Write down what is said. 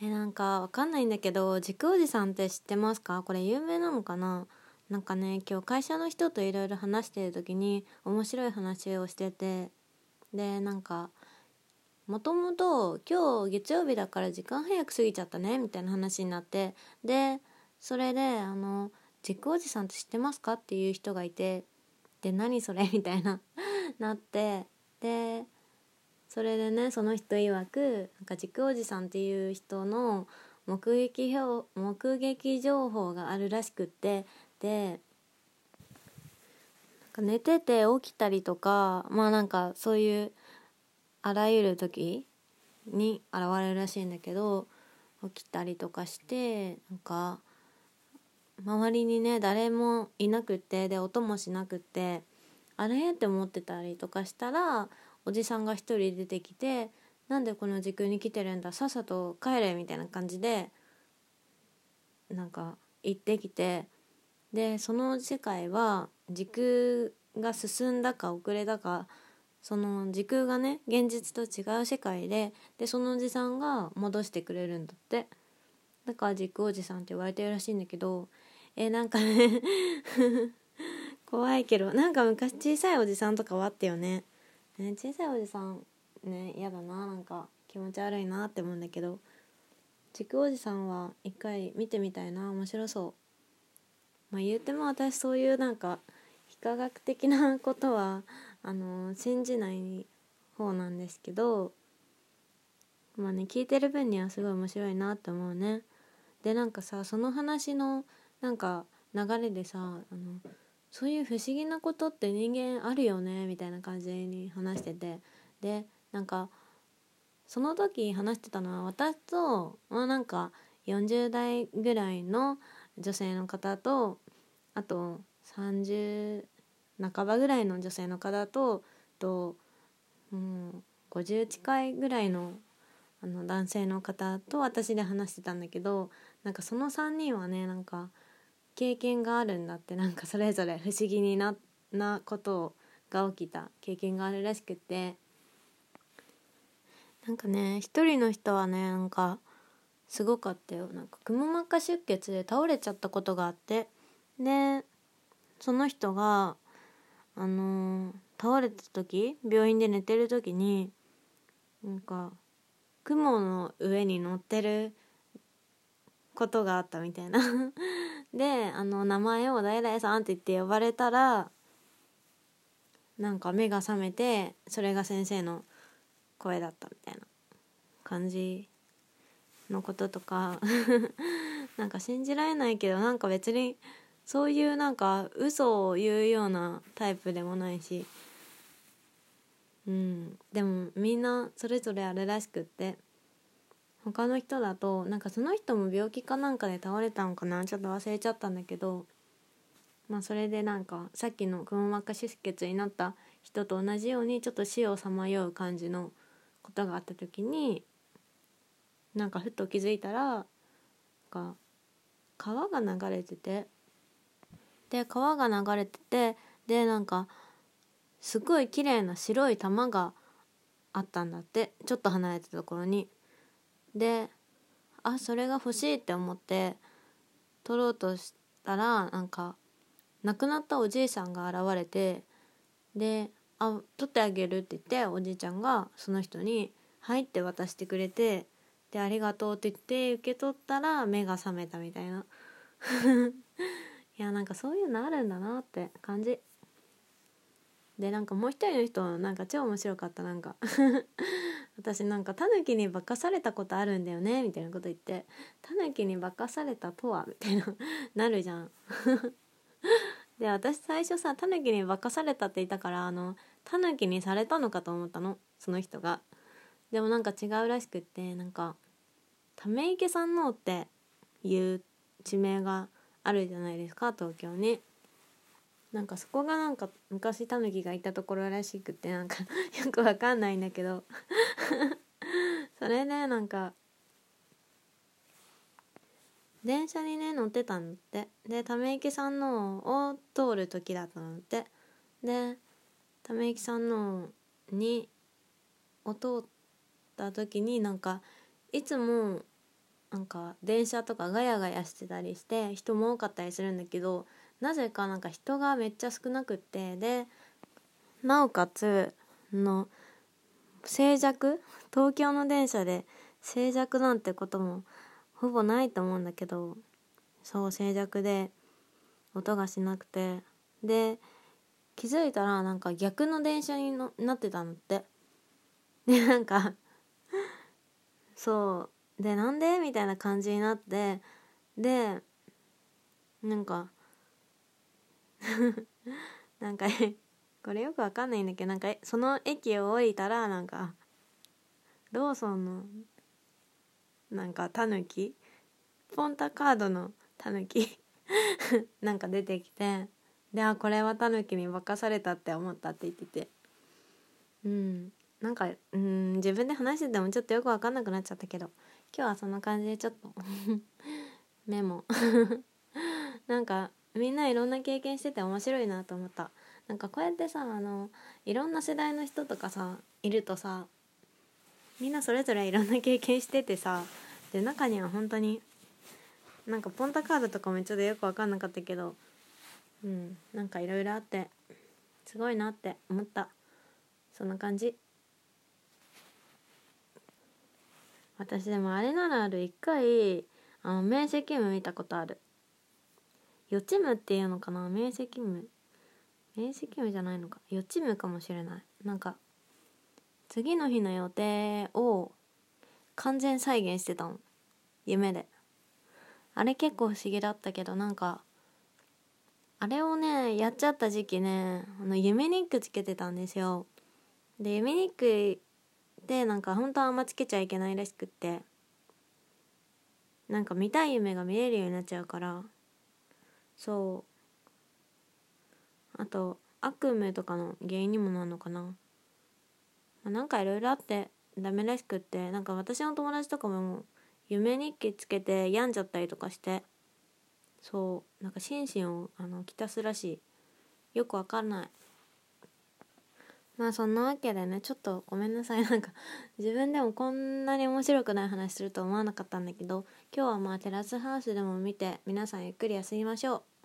えなんかわかんないんだけど軸おじさんって知ってますか？これ有名なのかな？なんかね今日会社の人といろいろ話してる時に面白い話をしててでなんかもともと今日月曜日だから時間早く過ぎちゃったねみたいな話になってでそれであの「軸おじさんって知ってますか?」っていう人がいてで何それ？みたいななってでそれでねその人曰くなんか軸おじさんっていう人の目撃目撃情報があるらしくってで寝てて起きたりとかまあなんかそういうあらゆる時に現れるらしいんだけど起きたりとかしてなんか周りにね誰もいなくってで音もしなくってあれ？って思ってたりとかしたらおじさんが一人出てきて「なんでこの時空に来てるんださっさと帰れ」みたいな感じでなんか行ってきてでその世界は時空が進んだか遅れたかその時空がね現実と違う世界ででそのおじさんが戻してくれるんだって。だから時空おじさんって言われてるらしいんだけどえなんかね 怖いけどなんか昔小さいおじさんとかはあったよね。ね小さいおじさんね嫌だななんか気持ち悪いなって思うんだけど軸おじさんは一回見てみたいな面白そう。まあ言っても私そういうなんか非科学的なことはあの信じない方なんですけどまあね聞いてる分にはすごい面白いなって思うね。でなんかさその話のなんか流れでさあのそういう不思議なことって人間あるよね？みたいな感じに話してて。でなんかその時話してたのは私と、まあ、なんか40代ぐらいの女性の方とあと30半ばぐらいの女性の方とと、うん、50近いぐらいのあの男性の方と私で話してたんだけどなんかその3人はねなんか経験があるんだってなんかそれぞれ不思議にななことが起きた経験があるらしくて。なんかね一人の人はねなんかすごかったよ。なんかくも膜下出血で倒れちゃったことがあって。でその人があのー、倒れた時病院で寝てる時になんか雲の上に乗ってることがあったみたいな。であの名前を「誰々さん」って言って呼ばれたらなんか目が覚めてそれが先生の声だったみたいな感じのこととか。なんか信じられないけどなんか別にそういうなんか嘘を言うようなタイプでもないし。うん。でもみんなそれぞれあるらしくって。他の人だとなんかその人も病気かなんかで倒れたのかな？ちょっと忘れちゃったんだけどまあそれでなんかさっきのくも膜下出血になった人と同じようにちょっと死をさまよう感じのことがあった時になんかふと気づいたらか川が流れててで川が流れててでなんかすごい綺麗な白い玉があったんだってちょっと離れたところに。であそれが欲しいって思って取ろうとしたらなんか亡くなったおじいさんが現れてで「あ取ってあげる」って言っておじいちゃんがその人に「はい」って渡してくれてで「ありがとう」って言って受け取ったら目が覚めたみたいな。いやなんかそういうのあるんだなって感じ。でなんかもう一人の人なんか超面白かったなんか。私なんかタヌキに化かされたことあるんだよねみたいなこと言ってタヌキに化かされたとはみたいな なるじゃん。で私最初さタヌキに化かされたって言ったからあのタヌキにされたのかと思ったのその人が。でもなんか違うらしくってなんかため池山王っていう地名があるじゃないですか東京に。なんかそこがなんか昔タヌキがいたところらしくてなんか よくわかんないんだけど。それでなんか電車にね乗ってたんだって。でため池山王を通る時だったのって。でため池山王にを通った時になんかいつもなんか電車とかガヤガヤしてたりして人も多かったりするんだけどなぜかなんか人がめっちゃ少なくってでなおかつの静寂？東京の電車で静寂なんてこともほぼないと思うんだけどそう静寂で音がしなくて。で気づいたらなんか逆の電車にのなってたのって。でなんかそう。でなんで？みたいな感じになって。でなんか なんかこれよくわかんないんだけどなんかその駅を降りたらなんかローソンの？なんかタヌキ？ポンタカードのタヌキ？なんか出てきてであこれはタヌキに化かされたって思ったって言ってて。うん。なんかうん自分で話しててもちょっとよく分かんなくなっちゃったけど今日はそんな感じでちょっと メモ。なんかみんないろんな経験してて面白いなと思った。なんかこうやってさあのいろんな世代の人とかさいるとさみんなそれぞれいろんな経験しててさで中には本当になんかポンタカードとかもちょっとよく分かんなかったけどうんなんかいろいろあってすごいなって思った。そんな感じ。私でもあれならある。一回あの面積夢見たことある。予知夢っていうのかな面積夢。面積夢じゃないのか。予知夢かもしれない。なんか次の日の予定を完全再現してたの。夢で。あれ結構不思議だったけどなんかあれをねやっちゃった時期ねあの夢ニックつけてたんですよ。で夢ニックでなんか本当はあんまつけちゃいけないらしくって。なんか見たい夢が見れるようになっちゃうから。そう。あと悪夢とかの原因にもなるのかな、まあ、なんかいろいろあってダメらしくってなんか私の友達とかも夢日記つけて病んじゃったりとかしてそうなんか心身をあのきたすらしい。よくわかんない。まあそんなわけでねちょっとごめんなさい。なんか自分でもこんなに面白くない話すると思わなかったんだけど今日はまあテラスハウスでも見て皆さんゆっくり休みましょう。